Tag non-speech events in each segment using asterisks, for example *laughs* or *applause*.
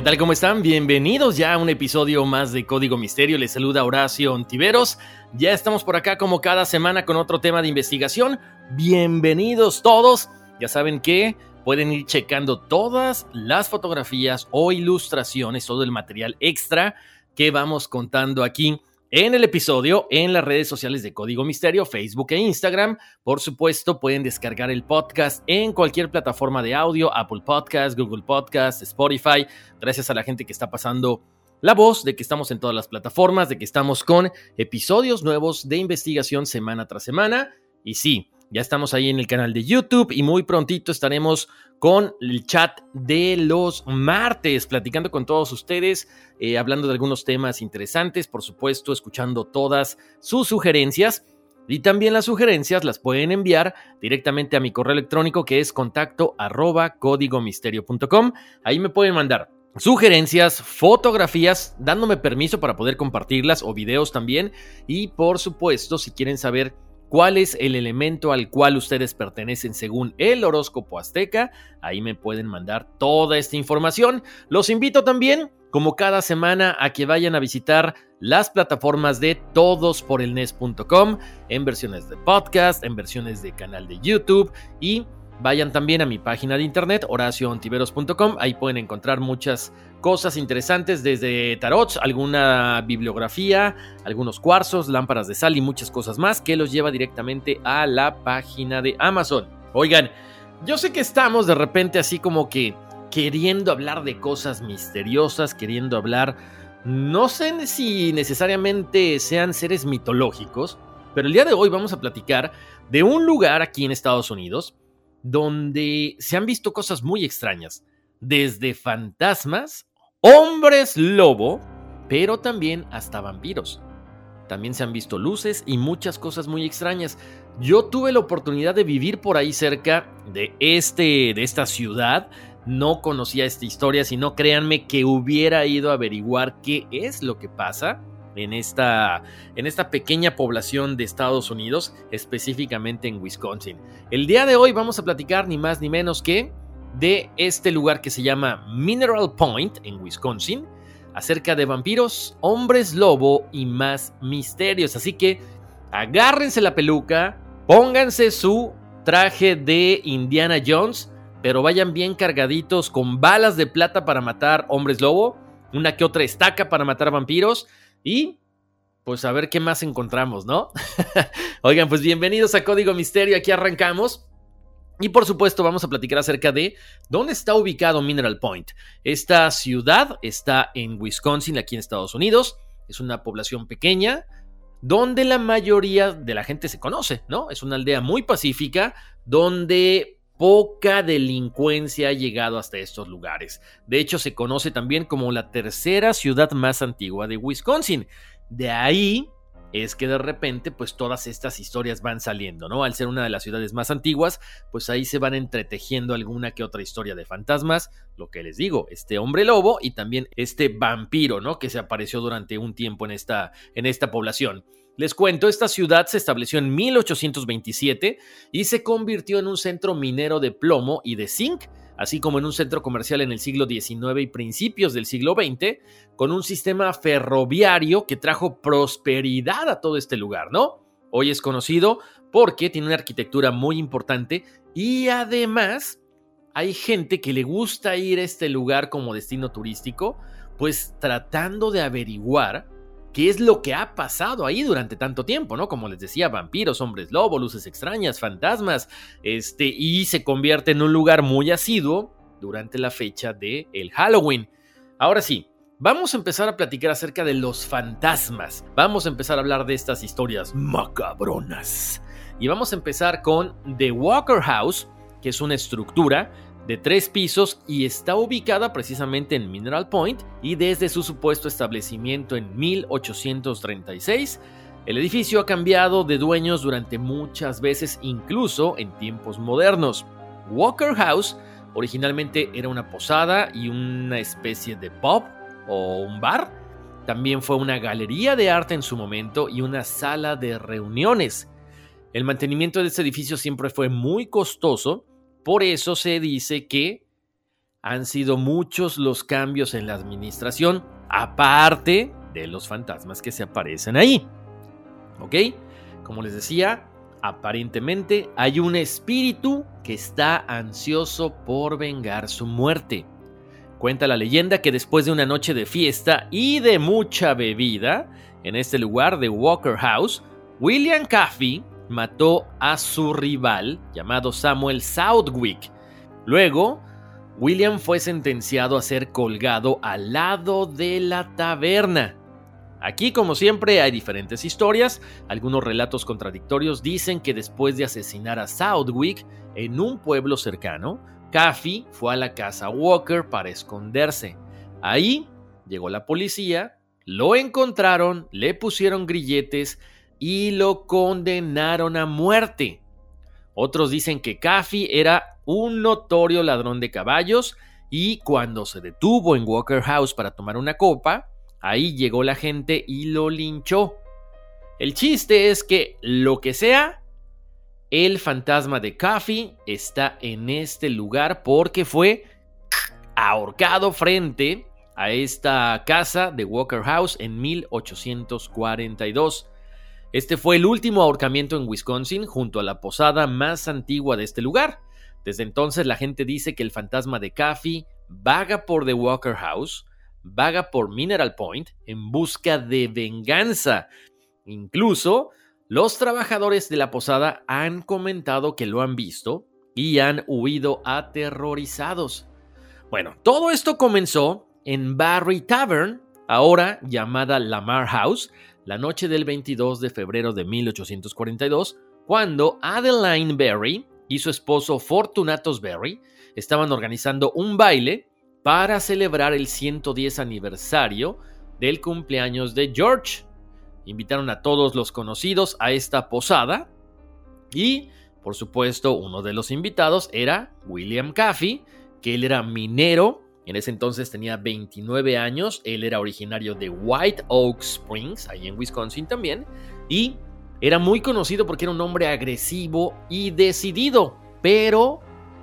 ¿Qué tal? ¿Cómo están? Bienvenidos ya a un episodio más de Código Misterio. Les saluda Horacio Ontiveros. Ya estamos por acá como cada semana con otro tema de investigación. Bienvenidos todos. Ya saben que pueden ir checando todas las fotografías o ilustraciones, todo el material extra que vamos contando aquí en el episodio, en las redes sociales de Código Misterio, Facebook e Instagram. Por supuesto, pueden descargar el podcast en cualquier plataforma de audio, Apple Podcast, Google Podcast, Spotify. Gracias a la gente que está pasando la voz de que estamos en todas las plataformas, de que estamos con episodios nuevos de investigación semana tras semana. Y sí, ya estamos ahí en el canal de YouTube y muy prontito estaremos con el chat de los martes, platicando con todos ustedes, eh, hablando de algunos temas interesantes, por supuesto, escuchando todas sus sugerencias. Y también las sugerencias las pueden enviar directamente a mi correo electrónico que es contacto arroba códigomisterio.com. Ahí me pueden mandar sugerencias, fotografías, dándome permiso para poder compartirlas o videos también. Y por supuesto, si quieren saber cuál es el elemento al cual ustedes pertenecen según el horóscopo azteca. Ahí me pueden mandar toda esta información. Los invito también, como cada semana, a que vayan a visitar las plataformas de todosporelnes.com en versiones de podcast, en versiones de canal de YouTube y Vayan también a mi página de internet, horacioontiveros.com. Ahí pueden encontrar muchas cosas interesantes, desde tarots, alguna bibliografía, algunos cuarzos, lámparas de sal y muchas cosas más que los lleva directamente a la página de Amazon. Oigan, yo sé que estamos de repente así como que queriendo hablar de cosas misteriosas, queriendo hablar, no sé si necesariamente sean seres mitológicos, pero el día de hoy vamos a platicar de un lugar aquí en Estados Unidos donde se han visto cosas muy extrañas, desde fantasmas, hombres lobo, pero también hasta vampiros. También se han visto luces y muchas cosas muy extrañas. Yo tuve la oportunidad de vivir por ahí cerca de este de esta ciudad. No conocía esta historia, sino créanme que hubiera ido a averiguar qué es lo que pasa en esta, en esta pequeña población de Estados Unidos, específicamente en Wisconsin. El día de hoy vamos a platicar ni más ni menos que de este lugar que se llama Mineral Point en Wisconsin, acerca de vampiros, hombres lobo y más misterios. Así que agárrense la peluca, pónganse su traje de Indiana Jones, pero vayan bien cargaditos con balas de plata para matar hombres lobo, una que otra estaca para matar vampiros y pues a ver qué más encontramos, ¿no? *laughs* Oigan, pues bienvenidos a Código Misterio, aquí arrancamos. Y por supuesto vamos a platicar acerca de dónde está ubicado Mineral Point. Esta ciudad está en Wisconsin, aquí en Estados Unidos. Es una población pequeña donde la mayoría de la gente se conoce, ¿no? Es una aldea muy pacífica donde poca delincuencia ha llegado hasta estos lugares. De hecho, se conoce también como la tercera ciudad más antigua de Wisconsin. De ahí es que de repente pues todas estas historias van saliendo, ¿no? Al ser una de las ciudades más antiguas, pues ahí se van entretejiendo alguna que otra historia de fantasmas, lo que les digo, este hombre lobo y también este vampiro, ¿no? Que se apareció durante un tiempo en esta, en esta población. Les cuento, esta ciudad se estableció en 1827 y se convirtió en un centro minero de plomo y de zinc así como en un centro comercial en el siglo XIX y principios del siglo XX, con un sistema ferroviario que trajo prosperidad a todo este lugar, ¿no? Hoy es conocido porque tiene una arquitectura muy importante y además hay gente que le gusta ir a este lugar como destino turístico, pues tratando de averiguar qué es lo que ha pasado ahí durante tanto tiempo, ¿no? Como les decía, vampiros, hombres lobo, luces extrañas, fantasmas, este, y se convierte en un lugar muy asiduo durante la fecha de el Halloween. Ahora sí, vamos a empezar a platicar acerca de los fantasmas. Vamos a empezar a hablar de estas historias macabronas. Y vamos a empezar con The Walker House, que es una estructura de tres pisos y está ubicada precisamente en Mineral Point y desde su supuesto establecimiento en 1836, el edificio ha cambiado de dueños durante muchas veces, incluso en tiempos modernos. Walker House originalmente era una posada y una especie de pub o un bar. También fue una galería de arte en su momento y una sala de reuniones. El mantenimiento de este edificio siempre fue muy costoso por eso se dice que han sido muchos los cambios en la administración, aparte de los fantasmas que se aparecen ahí. ¿Ok? Como les decía, aparentemente hay un espíritu que está ansioso por vengar su muerte. Cuenta la leyenda que después de una noche de fiesta y de mucha bebida, en este lugar de Walker House, William Caffey mató a su rival llamado Samuel Southwick. Luego, William fue sentenciado a ser colgado al lado de la taberna. Aquí, como siempre, hay diferentes historias. Algunos relatos contradictorios dicen que después de asesinar a Southwick en un pueblo cercano, Caffey fue a la casa Walker para esconderse. Ahí llegó la policía, lo encontraron, le pusieron grilletes y lo condenaron a muerte. Otros dicen que Caffey era un notorio ladrón de caballos y cuando se detuvo en Walker House para tomar una copa, ahí llegó la gente y lo linchó. El chiste es que lo que sea, el fantasma de Caffey está en este lugar porque fue ahorcado frente a esta casa de Walker House en 1842. Este fue el último ahorcamiento en Wisconsin junto a la posada más antigua de este lugar. Desde entonces la gente dice que el fantasma de Caffey vaga por The Walker House, vaga por Mineral Point en busca de venganza. Incluso los trabajadores de la posada han comentado que lo han visto y han huido aterrorizados. Bueno, todo esto comenzó en Barry Tavern, ahora llamada Lamar House, la noche del 22 de febrero de 1842, cuando Adeline Berry y su esposo Fortunatus Berry estaban organizando un baile para celebrar el 110 aniversario del cumpleaños de George. Invitaron a todos los conocidos a esta posada y, por supuesto, uno de los invitados era William Caffey, que él era minero en ese entonces tenía 29 años, él era originario de White Oak Springs, ahí en Wisconsin también, y era muy conocido porque era un hombre agresivo y decidido, pero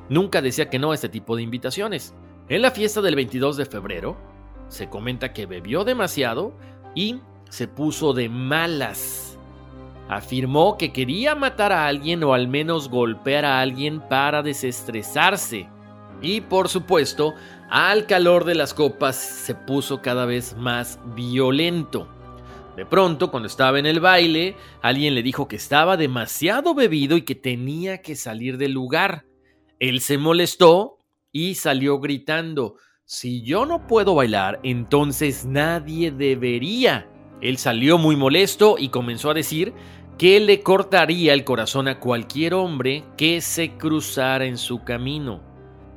nunca decía que no a este tipo de invitaciones. En la fiesta del 22 de febrero, se comenta que bebió demasiado y se puso de malas. Afirmó que quería matar a alguien o al menos golpear a alguien para desestresarse. Y por supuesto, al calor de las copas se puso cada vez más violento. De pronto, cuando estaba en el baile, alguien le dijo que estaba demasiado bebido y que tenía que salir del lugar. Él se molestó y salió gritando, si yo no puedo bailar, entonces nadie debería. Él salió muy molesto y comenzó a decir que le cortaría el corazón a cualquier hombre que se cruzara en su camino.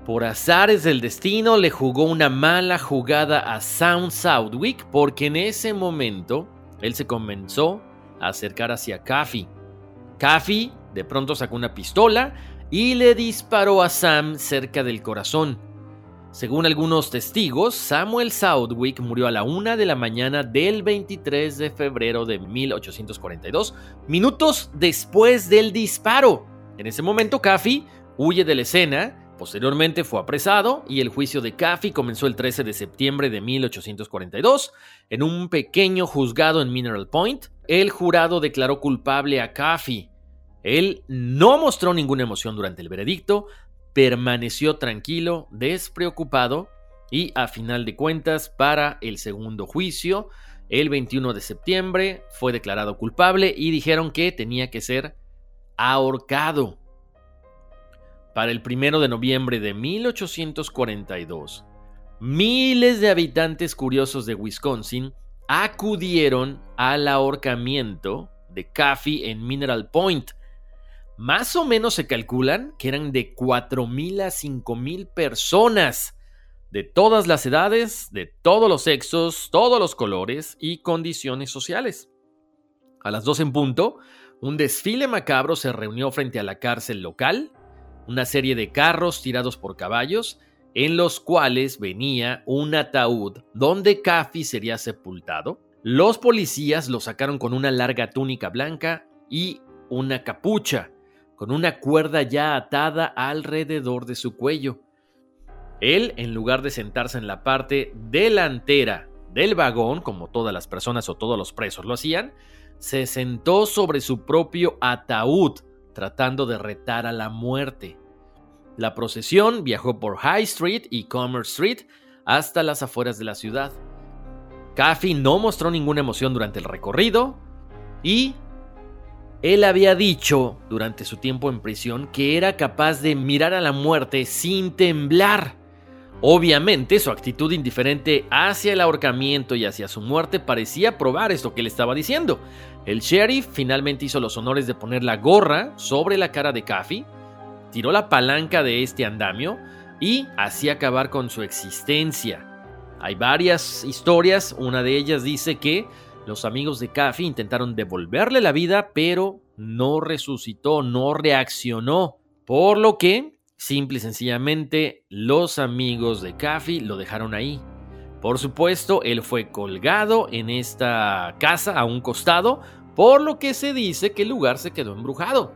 Por azares del destino le jugó una mala jugada a Sound Southwick porque en ese momento él se comenzó a acercar hacia Caffey. Caffey de pronto sacó una pistola y le disparó a Sam cerca del corazón. Según algunos testigos, Samuel Southwick murió a la una de la mañana del 23 de febrero de 1842, minutos después del disparo. En ese momento, Caffey huye de la escena Posteriormente fue apresado y el juicio de Caffey comenzó el 13 de septiembre de 1842 en un pequeño juzgado en Mineral Point. El jurado declaró culpable a Caffey. Él no mostró ninguna emoción durante el veredicto, permaneció tranquilo, despreocupado y a final de cuentas para el segundo juicio, el 21 de septiembre, fue declarado culpable y dijeron que tenía que ser ahorcado. Para el primero de noviembre de 1842, miles de habitantes curiosos de Wisconsin acudieron al ahorcamiento de Caffey en Mineral Point. Más o menos se calculan que eran de 4.000 a 5.000 personas, de todas las edades, de todos los sexos, todos los colores y condiciones sociales. A las 2 en punto, un desfile macabro se reunió frente a la cárcel local una serie de carros tirados por caballos, en los cuales venía un ataúd donde Caffey sería sepultado. Los policías lo sacaron con una larga túnica blanca y una capucha, con una cuerda ya atada alrededor de su cuello. Él, en lugar de sentarse en la parte delantera del vagón, como todas las personas o todos los presos lo hacían, se sentó sobre su propio ataúd, tratando de retar a la muerte. La procesión viajó por High Street y Commerce Street hasta las afueras de la ciudad. Caffey no mostró ninguna emoción durante el recorrido y él había dicho durante su tiempo en prisión que era capaz de mirar a la muerte sin temblar. Obviamente su actitud indiferente hacia el ahorcamiento y hacia su muerte parecía probar esto que le estaba diciendo. El sheriff finalmente hizo los honores de poner la gorra sobre la cara de Caffey tiró la palanca de este andamio y así acabar con su existencia. Hay varias historias, una de ellas dice que los amigos de Caffey intentaron devolverle la vida, pero no resucitó, no reaccionó, por lo que, simple y sencillamente, los amigos de Caffey lo dejaron ahí. Por supuesto, él fue colgado en esta casa a un costado, por lo que se dice que el lugar se quedó embrujado.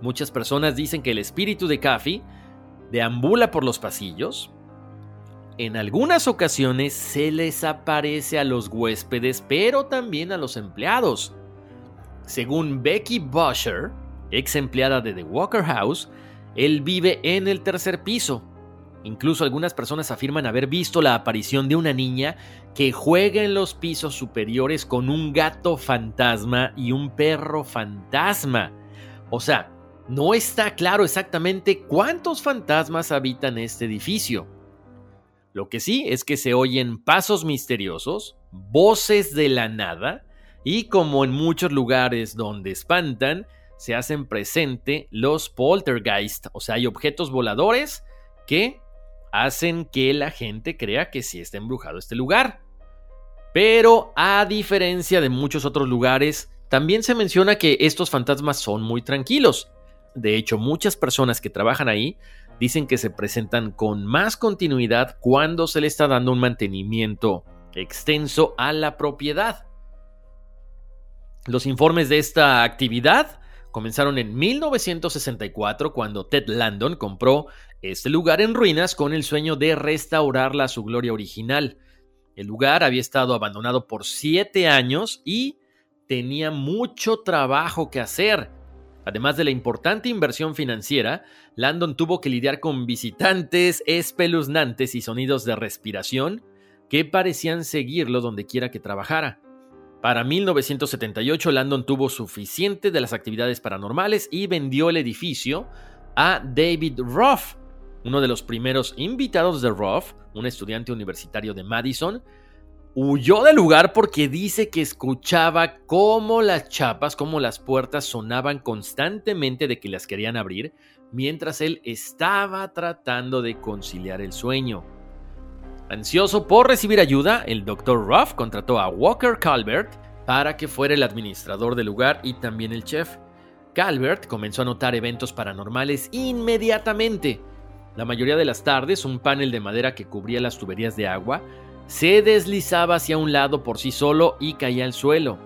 Muchas personas dicen que el espíritu de Caffey deambula por los pasillos. En algunas ocasiones se les aparece a los huéspedes, pero también a los empleados. Según Becky Busher, ex empleada de The Walker House, él vive en el tercer piso. Incluso algunas personas afirman haber visto la aparición de una niña que juega en los pisos superiores con un gato fantasma y un perro fantasma. O sea, no está claro exactamente cuántos fantasmas habitan este edificio. Lo que sí es que se oyen pasos misteriosos, voces de la nada, y como en muchos lugares donde espantan, se hacen presente los poltergeist, o sea, hay objetos voladores que hacen que la gente crea que sí está embrujado este lugar. Pero a diferencia de muchos otros lugares, también se menciona que estos fantasmas son muy tranquilos. De hecho, muchas personas que trabajan ahí dicen que se presentan con más continuidad cuando se le está dando un mantenimiento extenso a la propiedad. Los informes de esta actividad comenzaron en 1964 cuando Ted Landon compró este lugar en ruinas con el sueño de restaurarla a su gloria original. El lugar había estado abandonado por siete años y tenía mucho trabajo que hacer. Además de la importante inversión financiera, Landon tuvo que lidiar con visitantes espeluznantes y sonidos de respiración que parecían seguirlo donde quiera que trabajara. Para 1978, Landon tuvo suficiente de las actividades paranormales y vendió el edificio a David Ruff, uno de los primeros invitados de Ruff, un estudiante universitario de Madison, Huyó del lugar porque dice que escuchaba cómo las chapas, cómo las puertas sonaban constantemente de que las querían abrir, mientras él estaba tratando de conciliar el sueño. Ansioso por recibir ayuda, el Dr. Ruff contrató a Walker Calvert, para que fuera el administrador del lugar y también el chef. Calvert comenzó a notar eventos paranormales inmediatamente. La mayoría de las tardes, un panel de madera que cubría las tuberías de agua se deslizaba hacia un lado por sí solo y caía al suelo,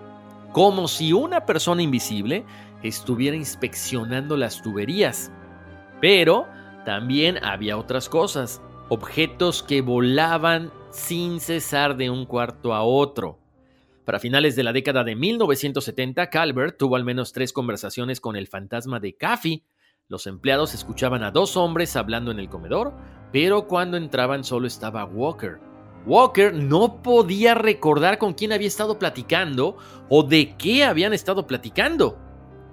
como si una persona invisible estuviera inspeccionando las tuberías. Pero también había otras cosas, objetos que volaban sin cesar de un cuarto a otro. Para finales de la década de 1970, Calvert tuvo al menos tres conversaciones con el fantasma de Caffey. Los empleados escuchaban a dos hombres hablando en el comedor, pero cuando entraban solo estaba Walker. Walker no podía recordar con quién había estado platicando o de qué habían estado platicando.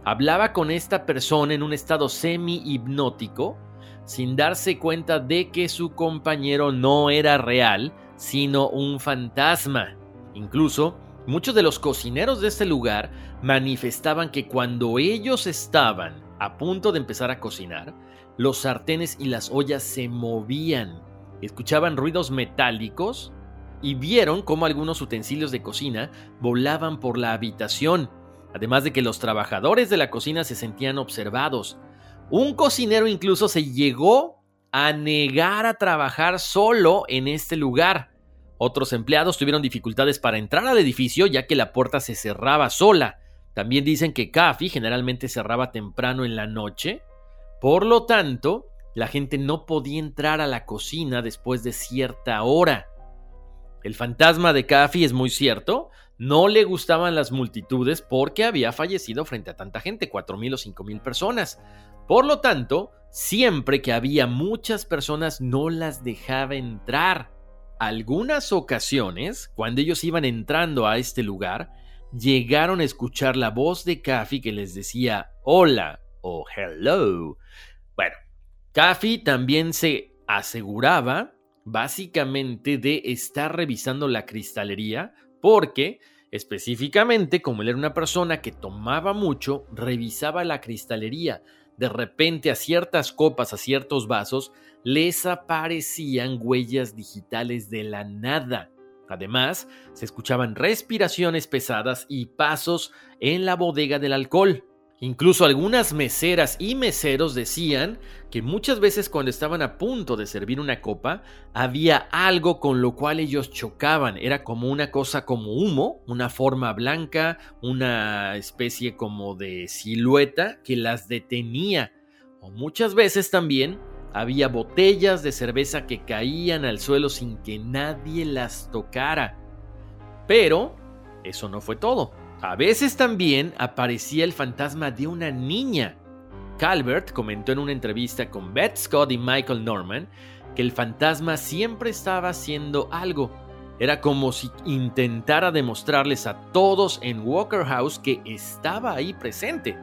Hablaba con esta persona en un estado semi-hipnótico, sin darse cuenta de que su compañero no era real, sino un fantasma. Incluso, muchos de los cocineros de este lugar manifestaban que cuando ellos estaban a punto de empezar a cocinar, los sartenes y las ollas se movían escuchaban ruidos metálicos y vieron cómo algunos utensilios de cocina volaban por la habitación, además de que los trabajadores de la cocina se sentían observados. Un cocinero incluso se llegó a negar a trabajar solo en este lugar. Otros empleados tuvieron dificultades para entrar al edificio ya que la puerta se cerraba sola. También dicen que Caffey generalmente cerraba temprano en la noche. Por lo tanto, la gente no podía entrar a la cocina después de cierta hora. El fantasma de Caffey es muy cierto, no le gustaban las multitudes porque había fallecido frente a tanta gente, 4.000 o 5.000 personas. Por lo tanto, siempre que había muchas personas no las dejaba entrar. Algunas ocasiones, cuando ellos iban entrando a este lugar, llegaron a escuchar la voz de Caffey que les decía hola o hello. Bueno, Caffey también se aseguraba básicamente de estar revisando la cristalería porque específicamente como él era una persona que tomaba mucho, revisaba la cristalería. De repente a ciertas copas, a ciertos vasos, les aparecían huellas digitales de la nada. Además, se escuchaban respiraciones pesadas y pasos en la bodega del alcohol. Incluso algunas meseras y meseros decían que muchas veces cuando estaban a punto de servir una copa, había algo con lo cual ellos chocaban. Era como una cosa como humo, una forma blanca, una especie como de silueta que las detenía. O muchas veces también había botellas de cerveza que caían al suelo sin que nadie las tocara. Pero eso no fue todo. A veces también aparecía el fantasma de una niña. Calvert comentó en una entrevista con Beth Scott y Michael Norman que el fantasma siempre estaba haciendo algo. Era como si intentara demostrarles a todos en Walker House que estaba ahí presente.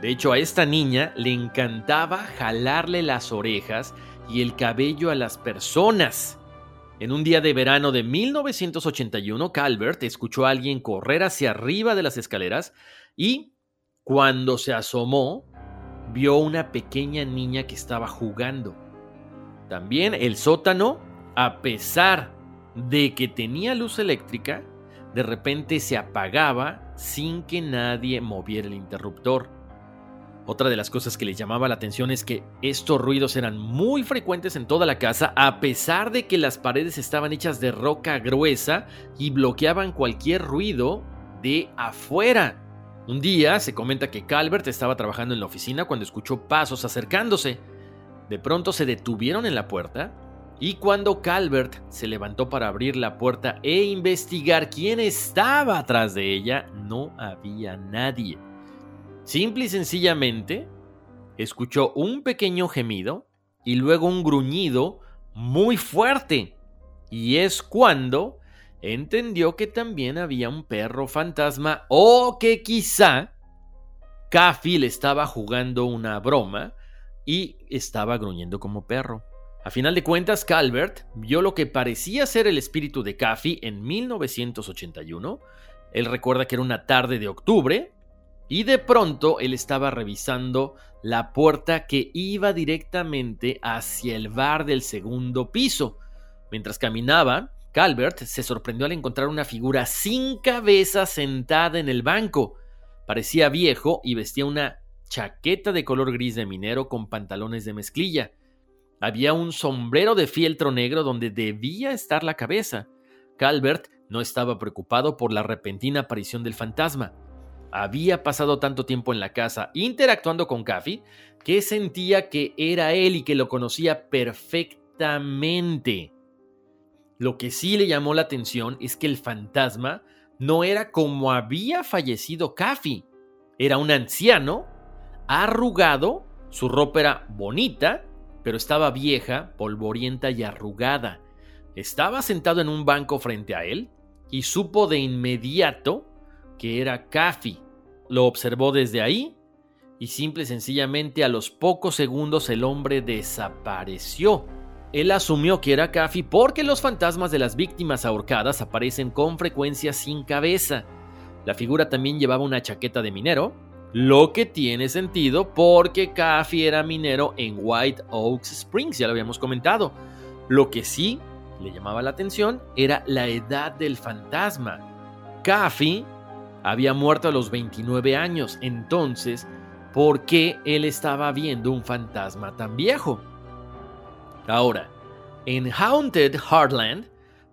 De hecho, a esta niña le encantaba jalarle las orejas y el cabello a las personas. En un día de verano de 1981, Calvert escuchó a alguien correr hacia arriba de las escaleras y, cuando se asomó, vio una pequeña niña que estaba jugando. También el sótano, a pesar de que tenía luz eléctrica, de repente se apagaba sin que nadie moviera el interruptor. Otra de las cosas que les llamaba la atención es que estos ruidos eran muy frecuentes en toda la casa a pesar de que las paredes estaban hechas de roca gruesa y bloqueaban cualquier ruido de afuera. Un día se comenta que Calvert estaba trabajando en la oficina cuando escuchó pasos acercándose. De pronto se detuvieron en la puerta y cuando Calvert se levantó para abrir la puerta e investigar quién estaba atrás de ella, no había nadie. Simple y sencillamente, escuchó un pequeño gemido y luego un gruñido muy fuerte. Y es cuando entendió que también había un perro fantasma o que quizá Caffey le estaba jugando una broma y estaba gruñendo como perro. A final de cuentas, Calvert vio lo que parecía ser el espíritu de Caffey en 1981. Él recuerda que era una tarde de octubre, y de pronto él estaba revisando la puerta que iba directamente hacia el bar del segundo piso. Mientras caminaba, Calvert se sorprendió al encontrar una figura sin cabeza sentada en el banco. Parecía viejo y vestía una chaqueta de color gris de minero con pantalones de mezclilla. Había un sombrero de fieltro negro donde debía estar la cabeza. Calvert no estaba preocupado por la repentina aparición del fantasma. Había pasado tanto tiempo en la casa interactuando con Caffey que sentía que era él y que lo conocía perfectamente. Lo que sí le llamó la atención es que el fantasma no era como había fallecido Caffey. Era un anciano, arrugado, su ropa era bonita, pero estaba vieja, polvorienta y arrugada. Estaba sentado en un banco frente a él y supo de inmediato que era Caffey. Lo observó desde ahí y simple y sencillamente a los pocos segundos el hombre desapareció. Él asumió que era Caffey porque los fantasmas de las víctimas ahorcadas aparecen con frecuencia sin cabeza. La figura también llevaba una chaqueta de minero, lo que tiene sentido porque Caffey era minero en White Oaks Springs, ya lo habíamos comentado. Lo que sí le llamaba la atención era la edad del fantasma. Caffey había muerto a los 29 años, entonces, ¿por qué él estaba viendo un fantasma tan viejo? Ahora, en Haunted Heartland,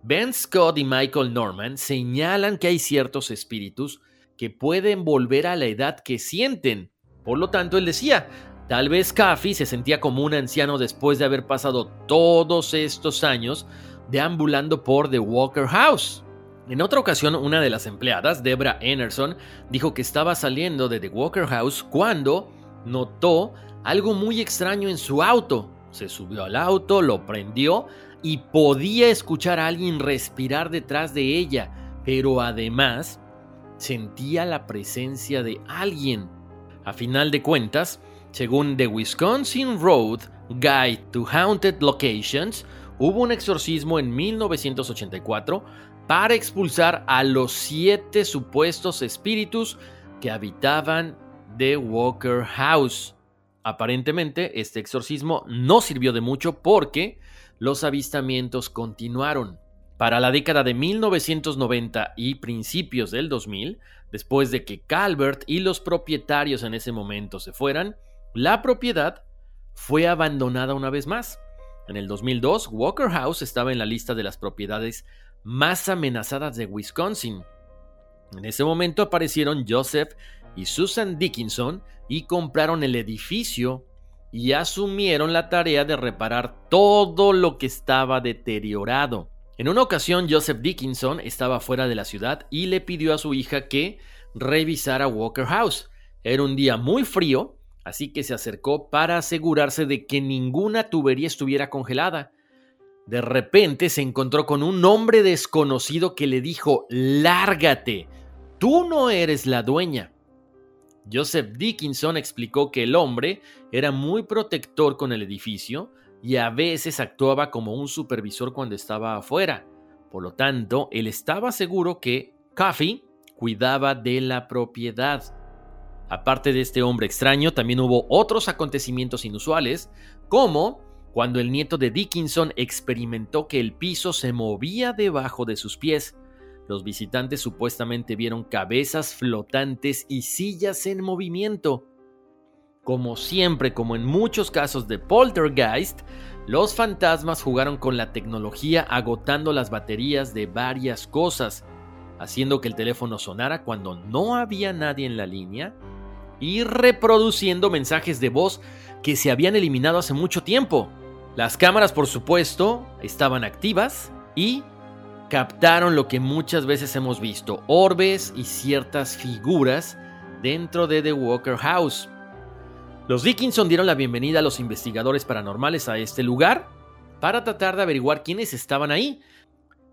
Ben Scott y Michael Norman señalan que hay ciertos espíritus que pueden volver a la edad que sienten. Por lo tanto, él decía, tal vez Caffey se sentía como un anciano después de haber pasado todos estos años deambulando por The Walker House. En otra ocasión, una de las empleadas, Debra Enerson, dijo que estaba saliendo de The Walker House cuando notó algo muy extraño en su auto. Se subió al auto, lo prendió y podía escuchar a alguien respirar detrás de ella, pero además sentía la presencia de alguien. A final de cuentas, según The Wisconsin Road Guide to Haunted Locations, hubo un exorcismo en 1984 para expulsar a los siete supuestos espíritus que habitaban The Walker House. Aparentemente, este exorcismo no sirvió de mucho porque los avistamientos continuaron. Para la década de 1990 y principios del 2000, después de que Calvert y los propietarios en ese momento se fueran, la propiedad fue abandonada una vez más. En el 2002, Walker House estaba en la lista de las propiedades más amenazadas de Wisconsin. En ese momento aparecieron Joseph y Susan Dickinson y compraron el edificio y asumieron la tarea de reparar todo lo que estaba deteriorado. En una ocasión, Joseph Dickinson estaba fuera de la ciudad y le pidió a su hija que revisara Walker House. Era un día muy frío, así que se acercó para asegurarse de que ninguna tubería estuviera congelada. De repente se encontró con un hombre desconocido que le dijo, lárgate, tú no eres la dueña. Joseph Dickinson explicó que el hombre era muy protector con el edificio, y a veces actuaba como un supervisor cuando estaba afuera. Por lo tanto, él estaba seguro que Coffee cuidaba de la propiedad. Aparte de este hombre extraño, también hubo otros acontecimientos inusuales, como cuando el nieto de Dickinson experimentó que el piso se movía debajo de sus pies. Los visitantes supuestamente vieron cabezas flotantes y sillas en movimiento. Como siempre, como en muchos casos de poltergeist, los fantasmas jugaron con la tecnología agotando las baterías de varias cosas, haciendo que el teléfono sonara cuando no había nadie en la línea y reproduciendo mensajes de voz que se habían eliminado hace mucho tiempo. Las cámaras, por supuesto, estaban activas y captaron lo que muchas veces hemos visto, orbes y ciertas figuras dentro de The Walker House. Los Dickinson dieron la bienvenida a los investigadores paranormales a este lugar para tratar de averiguar quiénes estaban ahí.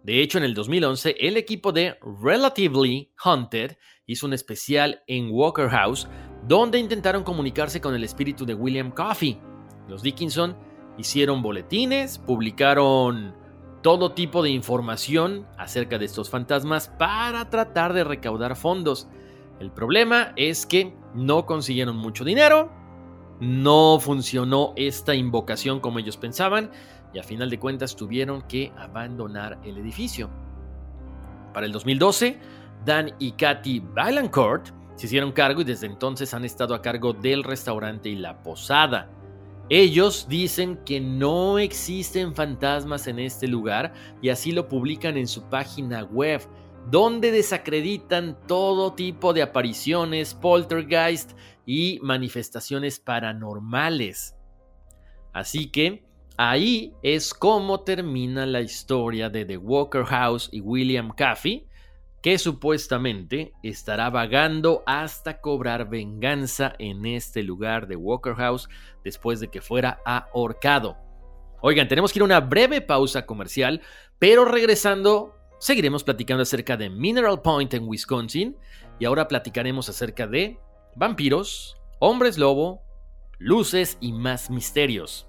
De hecho, en el 2011, el equipo de Relatively Haunted hizo un especial en Walker House donde intentaron comunicarse con el espíritu de William Coffey. Los Dickinson hicieron boletines, publicaron todo tipo de información acerca de estos fantasmas para tratar de recaudar fondos. El problema es que no consiguieron mucho dinero no funcionó esta invocación como ellos pensaban y a final de cuentas tuvieron que abandonar el edificio. Para el 2012, Dan y Kathy Valancourt se hicieron cargo y desde entonces han estado a cargo del restaurante y la posada. Ellos dicen que no existen fantasmas en este lugar y así lo publican en su página web, donde desacreditan todo tipo de apariciones, poltergeist y manifestaciones paranormales. Así que ahí es como termina la historia de The Walker House y William Caffey, que supuestamente estará vagando hasta cobrar venganza en este lugar de Walker House después de que fuera ahorcado. Oigan, tenemos que ir a una breve pausa comercial, pero regresando seguiremos platicando acerca de Mineral Point en Wisconsin y ahora platicaremos acerca de vampiros, hombres lobo, luces y más misterios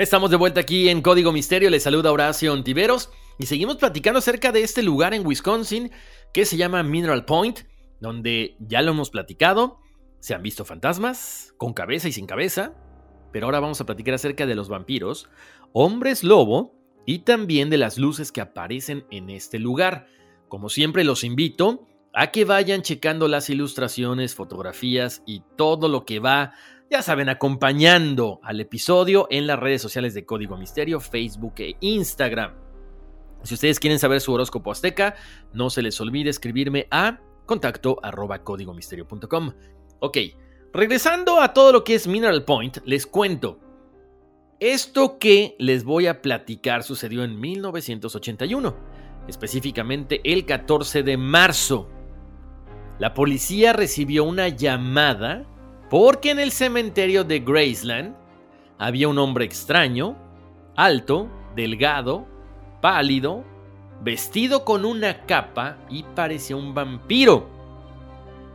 Estamos de vuelta aquí en Código Misterio, les saluda Horacio Ontiveros y seguimos platicando acerca de este lugar en Wisconsin que se llama Mineral Point, donde ya lo hemos platicado, se han visto fantasmas, con cabeza y sin cabeza, pero ahora vamos a platicar acerca de los vampiros, hombres lobo y también de las luces que aparecen en este lugar. Como siempre los invito a que vayan checando las ilustraciones, fotografías y todo lo que va ya saben, acompañando al episodio en las redes sociales de Código Misterio, Facebook e Instagram. Si ustedes quieren saber su horóscopo azteca, no se les olvide escribirme a contacto arroba. Ok, regresando a todo lo que es Mineral Point, les cuento. Esto que les voy a platicar sucedió en 1981, específicamente el 14 de marzo. La policía recibió una llamada porque en el cementerio de Graceland había un hombre extraño, alto, delgado, pálido, vestido con una capa y parecía un vampiro.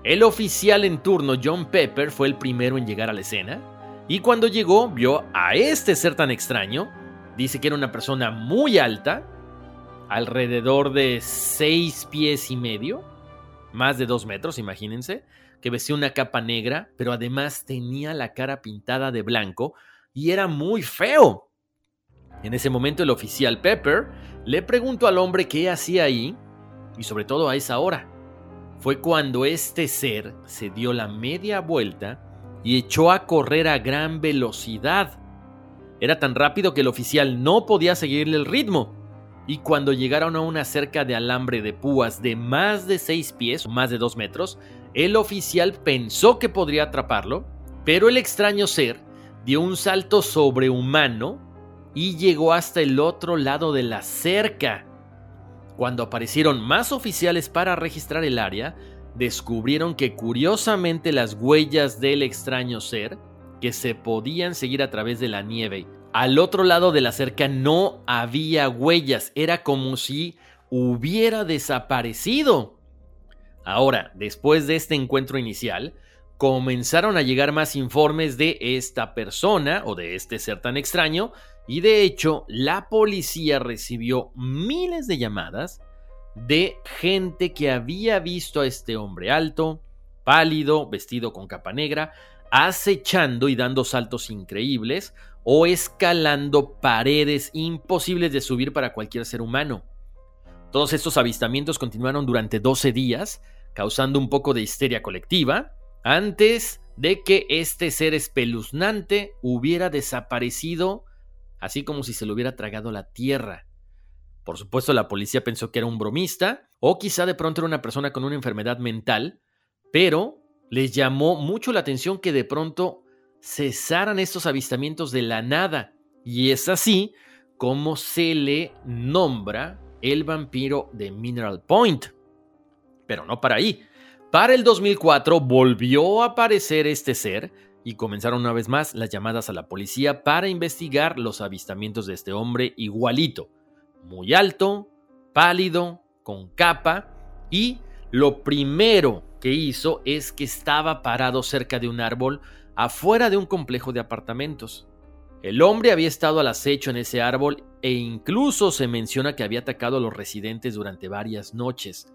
El oficial en turno John Pepper fue el primero en llegar a la escena y cuando llegó vio a este ser tan extraño. Dice que era una persona muy alta, alrededor de seis pies y medio, más de dos metros, imagínense que vestía una capa negra, pero además tenía la cara pintada de blanco y era muy feo. En ese momento el oficial Pepper le preguntó al hombre qué hacía ahí y sobre todo a esa hora. Fue cuando este ser se dio la media vuelta y echó a correr a gran velocidad. Era tan rápido que el oficial no podía seguirle el ritmo. Y cuando llegaron a una cerca de alambre de púas de más de 6 pies más de 2 metros, el oficial pensó que podría atraparlo, pero el extraño ser dio un salto sobrehumano y llegó hasta el otro lado de la cerca. Cuando aparecieron más oficiales para registrar el área, descubrieron que curiosamente las huellas del extraño ser, que se podían seguir a través de la nieve, al otro lado de la cerca no había huellas, era como si hubiera desaparecido. Ahora, después de este encuentro inicial, comenzaron a llegar más informes de esta persona o de este ser tan extraño y de hecho la policía recibió miles de llamadas de gente que había visto a este hombre alto, pálido, vestido con capa negra, acechando y dando saltos increíbles o escalando paredes imposibles de subir para cualquier ser humano. Todos estos avistamientos continuaron durante 12 días causando un poco de histeria colectiva, antes de que este ser espeluznante hubiera desaparecido, así como si se lo hubiera tragado la tierra. Por supuesto, la policía pensó que era un bromista, o quizá de pronto era una persona con una enfermedad mental, pero les llamó mucho la atención que de pronto cesaran estos avistamientos de la nada, y es así como se le nombra el vampiro de Mineral Point. Pero no para ahí. Para el 2004 volvió a aparecer este ser y comenzaron una vez más las llamadas a la policía para investigar los avistamientos de este hombre igualito, muy alto, pálido, con capa y lo primero que hizo es que estaba parado cerca de un árbol afuera de un complejo de apartamentos. El hombre había estado al acecho en ese árbol e incluso se menciona que había atacado a los residentes durante varias noches.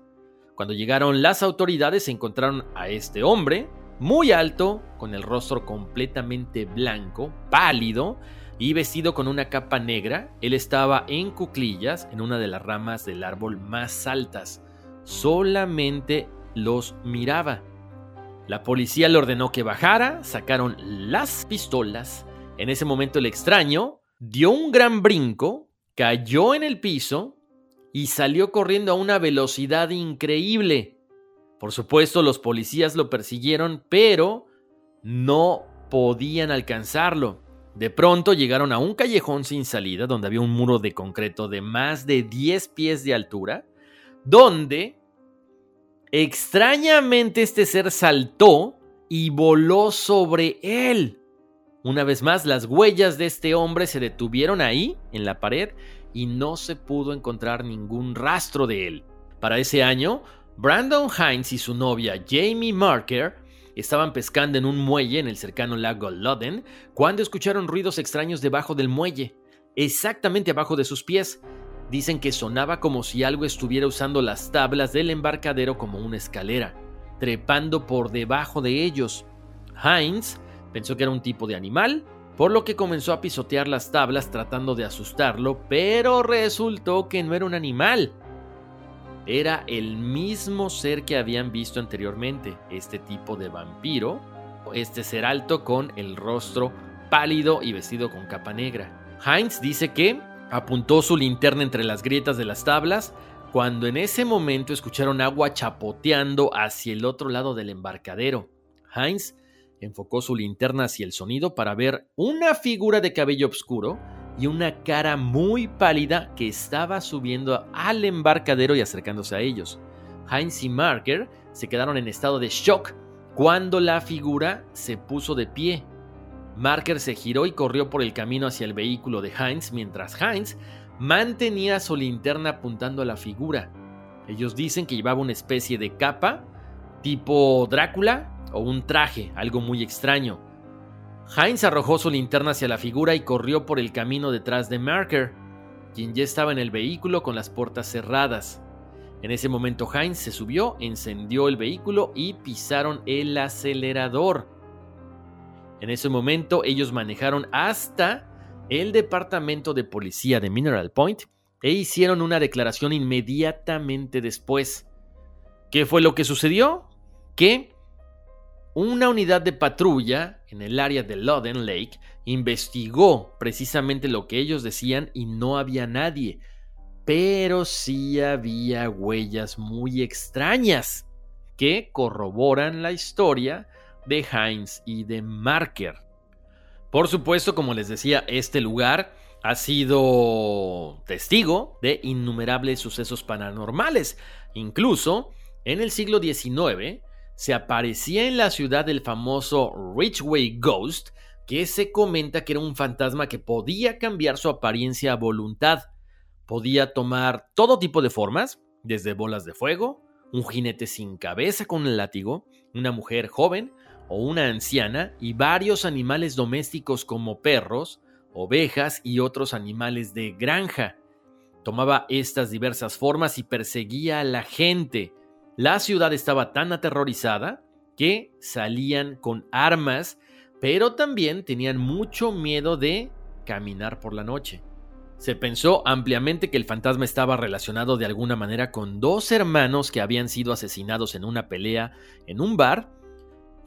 Cuando llegaron las autoridades encontraron a este hombre, muy alto, con el rostro completamente blanco, pálido y vestido con una capa negra. Él estaba en cuclillas en una de las ramas del árbol más altas. Solamente los miraba. La policía le ordenó que bajara, sacaron las pistolas. En ese momento el extraño dio un gran brinco, cayó en el piso y salió corriendo a una velocidad increíble. Por supuesto, los policías lo persiguieron, pero no podían alcanzarlo. De pronto llegaron a un callejón sin salida donde había un muro de concreto de más de 10 pies de altura, donde extrañamente este ser saltó y voló sobre él. Una vez más, las huellas de este hombre se detuvieron ahí, en la pared, y no se pudo encontrar ningún rastro de él. Para ese año, Brandon Hines y su novia Jamie Marker estaban pescando en un muelle en el cercano lago Loden cuando escucharon ruidos extraños debajo del muelle, exactamente abajo de sus pies. Dicen que sonaba como si algo estuviera usando las tablas del embarcadero como una escalera, trepando por debajo de ellos. Hines pensó que era un tipo de animal, por lo que comenzó a pisotear las tablas tratando de asustarlo, pero resultó que no era un animal, era el mismo ser que habían visto anteriormente, este tipo de vampiro, este ser alto con el rostro pálido y vestido con capa negra. Heinz dice que apuntó su linterna entre las grietas de las tablas cuando en ese momento escucharon agua chapoteando hacia el otro lado del embarcadero. Heinz enfocó su linterna hacia el sonido para ver una figura de cabello oscuro y una cara muy pálida que estaba subiendo al embarcadero y acercándose a ellos. Heinz y Marker se quedaron en estado de shock cuando la figura se puso de pie. Marker se giró y corrió por el camino hacia el vehículo de Heinz mientras Heinz mantenía su linterna apuntando a la figura. Ellos dicen que llevaba una especie de capa tipo Drácula o un traje, algo muy extraño. Heinz arrojó su linterna hacia la figura y corrió por el camino detrás de Marker, quien ya estaba en el vehículo con las puertas cerradas. En ese momento Heinz se subió, encendió el vehículo y pisaron el acelerador. En ese momento ellos manejaron hasta el departamento de policía de Mineral Point e hicieron una declaración inmediatamente después. ¿Qué fue lo que sucedió? Que una unidad de patrulla en el área de Loden Lake investigó precisamente lo que ellos decían y no había nadie, pero sí había huellas muy extrañas que corroboran la historia de Heinz y de Marker. Por supuesto, como les decía, este lugar ha sido testigo de innumerables sucesos paranormales. Incluso en el siglo XIX, se aparecía en la ciudad el famoso Richway Ghost, que se comenta que era un fantasma que podía cambiar su apariencia a voluntad. Podía tomar todo tipo de formas, desde bolas de fuego, un jinete sin cabeza con el látigo, una mujer joven o una anciana y varios animales domésticos como perros, ovejas y otros animales de granja. Tomaba estas diversas formas y perseguía a la gente, la ciudad estaba tan aterrorizada que salían con armas, pero también tenían mucho miedo de caminar por la noche. Se pensó ampliamente que el fantasma estaba relacionado de alguna manera con dos hermanos que habían sido asesinados en una pelea en un bar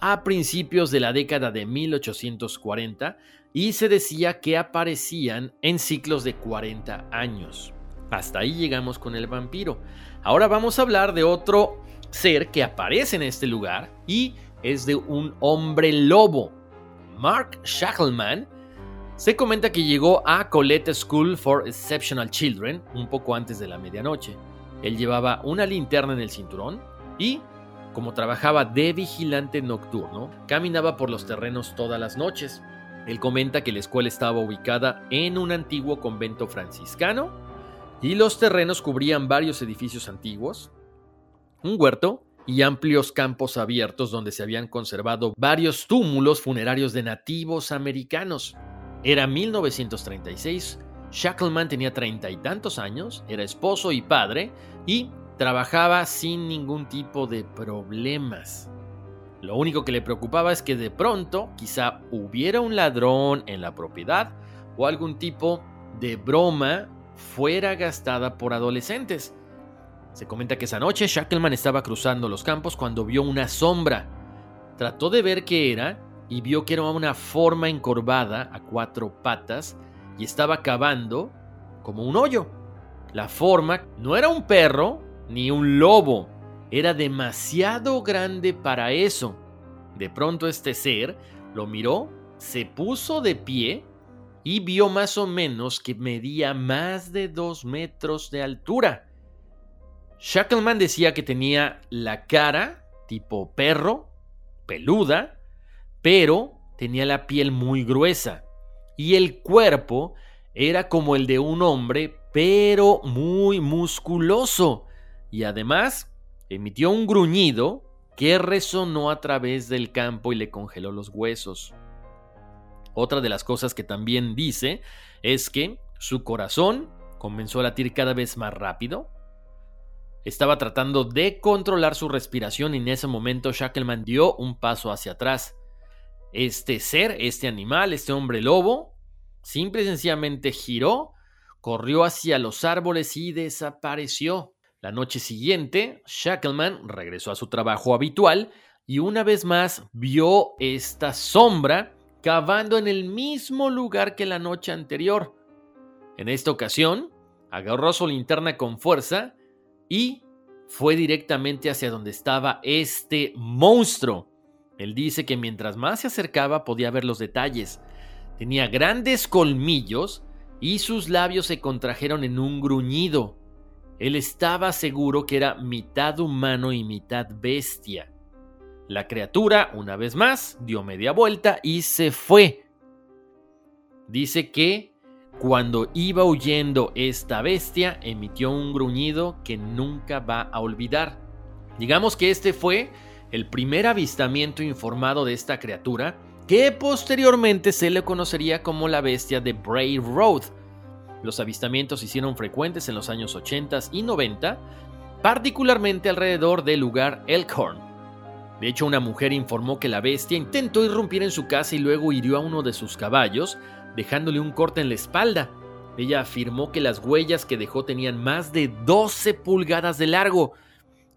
a principios de la década de 1840 y se decía que aparecían en ciclos de 40 años. Hasta ahí llegamos con el vampiro. Ahora vamos a hablar de otro ser que aparece en este lugar y es de un hombre lobo. Mark Shackleman se comenta que llegó a Colette School for Exceptional Children un poco antes de la medianoche. Él llevaba una linterna en el cinturón y como trabajaba de vigilante nocturno, caminaba por los terrenos todas las noches. Él comenta que la escuela estaba ubicada en un antiguo convento franciscano y los terrenos cubrían varios edificios antiguos, un huerto y amplios campos abiertos donde se habían conservado varios túmulos funerarios de nativos americanos. Era 1936, Shackleman tenía treinta y tantos años, era esposo y padre y trabajaba sin ningún tipo de problemas. Lo único que le preocupaba es que de pronto quizá hubiera un ladrón en la propiedad o algún tipo de broma fuera gastada por adolescentes. Se comenta que esa noche Shackleman estaba cruzando los campos cuando vio una sombra. Trató de ver qué era y vio que era una forma encorvada a cuatro patas y estaba cavando como un hoyo. La forma no era un perro ni un lobo, era demasiado grande para eso. De pronto este ser lo miró, se puso de pie y vio más o menos que medía más de dos metros de altura. Shackleman decía que tenía la cara tipo perro, peluda, pero tenía la piel muy gruesa y el cuerpo era como el de un hombre, pero muy musculoso y además emitió un gruñido que resonó a través del campo y le congeló los huesos. Otra de las cosas que también dice es que su corazón comenzó a latir cada vez más rápido. Estaba tratando de controlar su respiración y en ese momento Shackleman dio un paso hacia atrás. Este ser, este animal, este hombre lobo, simple y sencillamente giró, corrió hacia los árboles y desapareció. La noche siguiente, Shackleman regresó a su trabajo habitual y una vez más vio esta sombra cavando en el mismo lugar que la noche anterior. En esta ocasión, agarró su linterna con fuerza y fue directamente hacia donde estaba este monstruo. Él dice que mientras más se acercaba podía ver los detalles. Tenía grandes colmillos y sus labios se contrajeron en un gruñido. Él estaba seguro que era mitad humano y mitad bestia. La criatura, una vez más, dio media vuelta y se fue. Dice que cuando iba huyendo esta bestia, emitió un gruñido que nunca va a olvidar. Digamos que este fue el primer avistamiento informado de esta criatura, que posteriormente se le conocería como la bestia de Bray Road, los avistamientos se hicieron frecuentes en los años 80 y 90, particularmente alrededor del lugar Elkhorn. De hecho, una mujer informó que la bestia intentó irrumpir en su casa y luego hirió a uno de sus caballos, dejándole un corte en la espalda. Ella afirmó que las huellas que dejó tenían más de 12 pulgadas de largo.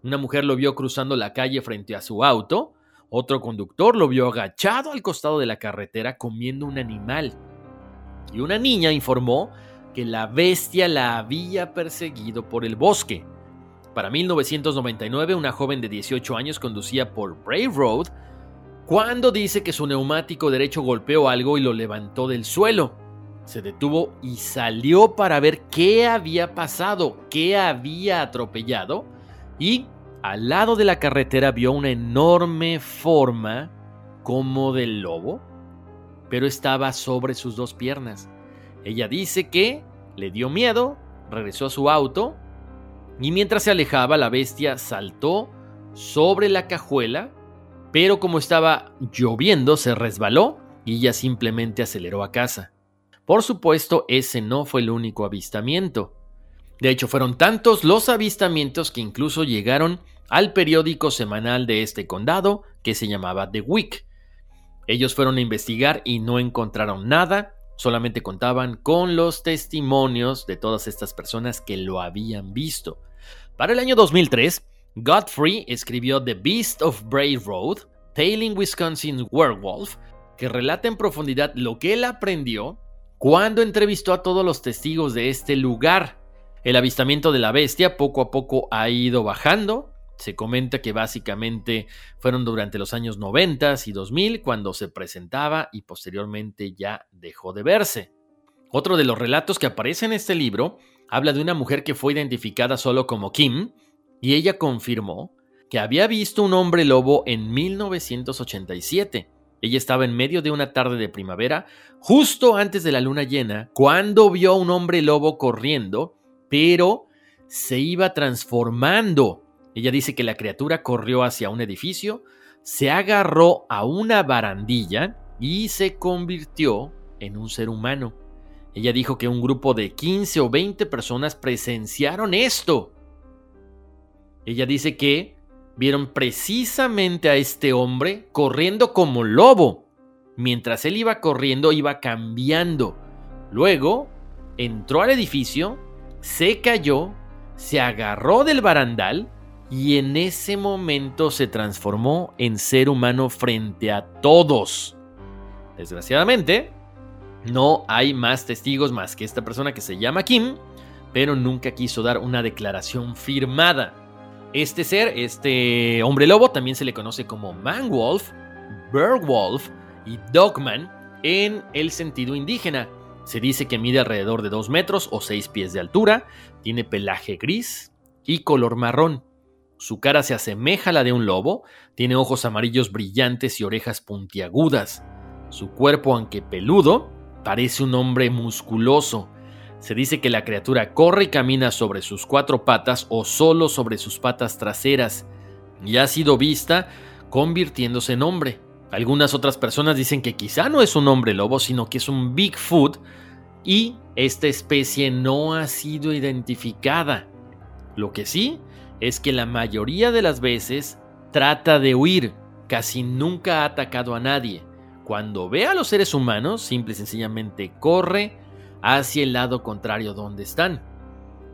Una mujer lo vio cruzando la calle frente a su auto. Otro conductor lo vio agachado al costado de la carretera comiendo un animal. Y una niña informó que la bestia la había perseguido por el bosque. Para 1999, una joven de 18 años conducía por Bray Road cuando dice que su neumático derecho golpeó algo y lo levantó del suelo. Se detuvo y salió para ver qué había pasado, qué había atropellado y al lado de la carretera vio una enorme forma como del lobo, pero estaba sobre sus dos piernas. Ella dice que le dio miedo, regresó a su auto y mientras se alejaba la bestia saltó sobre la cajuela, pero como estaba lloviendo se resbaló y ella simplemente aceleró a casa. Por supuesto, ese no fue el único avistamiento. De hecho, fueron tantos los avistamientos que incluso llegaron al periódico semanal de este condado que se llamaba The Week. Ellos fueron a investigar y no encontraron nada, Solamente contaban con los testimonios de todas estas personas que lo habían visto. Para el año 2003, Godfrey escribió The Beast of Bray Road, Tailing Wisconsin Werewolf, que relata en profundidad lo que él aprendió cuando entrevistó a todos los testigos de este lugar. El avistamiento de la bestia poco a poco ha ido bajando, se comenta que básicamente fueron durante los años 90 y 2000 cuando se presentaba y posteriormente ya dejó de verse. Otro de los relatos que aparece en este libro habla de una mujer que fue identificada solo como Kim y ella confirmó que había visto un hombre lobo en 1987. Ella estaba en medio de una tarde de primavera, justo antes de la luna llena, cuando vio a un hombre lobo corriendo, pero se iba transformando. Ella dice que la criatura corrió hacia un edificio, se agarró a una barandilla y se convirtió en un ser humano. Ella dijo que un grupo de 15 o 20 personas presenciaron esto. Ella dice que vieron precisamente a este hombre corriendo como lobo. Mientras él iba corriendo, iba cambiando. Luego, entró al edificio, se cayó, se agarró del barandal y en ese momento se transformó en ser humano frente a todos. Desgraciadamente, no hay más testigos más que esta persona que se llama Kim, pero nunca quiso dar una declaración firmada. Este ser, este hombre lobo, también se le conoce como Manwolf, Wolf y Dogman en el sentido indígena. Se dice que mide alrededor de 2 metros o 6 pies de altura, tiene pelaje gris y color marrón. Su cara se asemeja a la de un lobo, tiene ojos amarillos brillantes y orejas puntiagudas. Su cuerpo, aunque peludo, parece un hombre musculoso. Se dice que la criatura corre y camina sobre sus cuatro patas o solo sobre sus patas traseras, y ha sido vista convirtiéndose en hombre. Algunas otras personas dicen que quizá no es un hombre lobo, sino que es un Bigfoot, y esta especie no ha sido identificada. Lo que sí es que la mayoría de las veces trata de huir, casi nunca ha atacado a nadie. Cuando ve a los seres humanos, simple y sencillamente corre hacia el lado contrario donde están.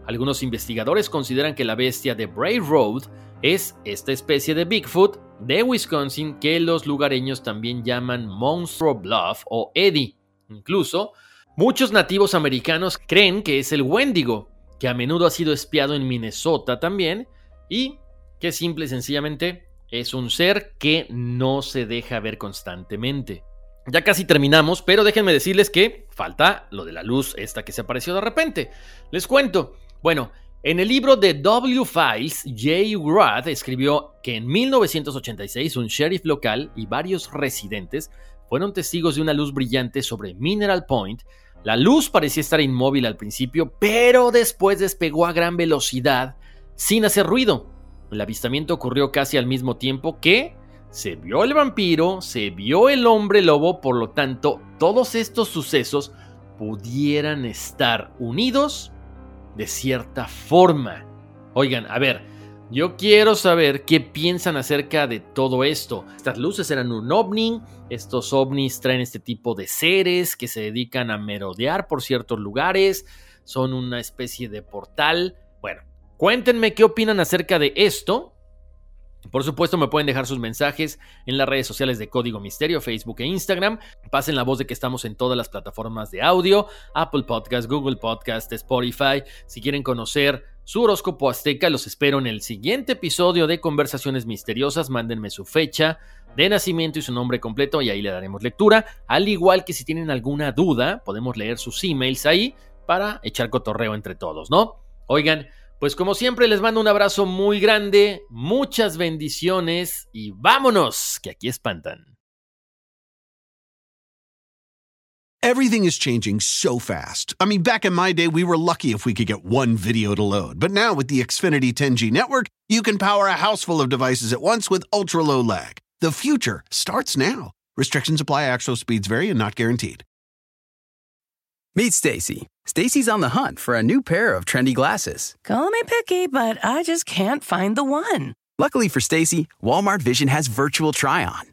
Algunos investigadores consideran que la bestia de Brave Road es esta especie de Bigfoot de Wisconsin que los lugareños también llaman Monstro Bluff o Eddie. Incluso, muchos nativos americanos creen que es el Wendigo, que a menudo ha sido espiado en Minnesota también, y que simple y sencillamente es un ser que no se deja ver constantemente. Ya casi terminamos, pero déjenme decirles que falta lo de la luz esta que se apareció de repente. Les cuento. Bueno, en el libro de W Files, Jay Roth escribió que en 1986 un sheriff local y varios residentes fueron testigos de una luz brillante sobre Mineral Point la luz parecía estar inmóvil al principio, pero después despegó a gran velocidad sin hacer ruido. El avistamiento ocurrió casi al mismo tiempo que se vio el vampiro, se vio el hombre lobo, por lo tanto, todos estos sucesos pudieran estar unidos de cierta forma. Oigan, a ver, yo quiero saber qué piensan acerca de todo esto. Estas luces eran un ovni, estos ovnis traen este tipo de seres que se dedican a merodear por ciertos lugares, son una especie de portal. Bueno, cuéntenme qué opinan acerca de esto por supuesto, me pueden dejar sus mensajes en las redes sociales de Código Misterio, Facebook e Instagram. Pasen la voz de que estamos en todas las plataformas de audio, Apple Podcast, Google Podcast, Spotify. Si quieren conocer su horóscopo azteca, los espero en el siguiente episodio de Conversaciones Misteriosas. Mándenme su fecha de nacimiento y su nombre completo y ahí le daremos lectura. Al igual que si tienen alguna duda, podemos leer sus emails ahí para echar cotorreo entre todos, ¿no? Oigan, pues como siempre les mando un abrazo muy grande, muchas bendiciones y vámonos, que aquí espantan. Everything is changing so fast. I mean, back in my day, we were lucky if we could get one video to load. But now with the Xfinity 10G network, you can power a house full of devices at once with ultra low lag. The future starts now. Restrictions apply, actual speeds vary and not guaranteed. Meet Stacy. Stacy's on the hunt for a new pair of trendy glasses. Call me picky, but I just can't find the one. Luckily for Stacy, Walmart Vision has virtual try on.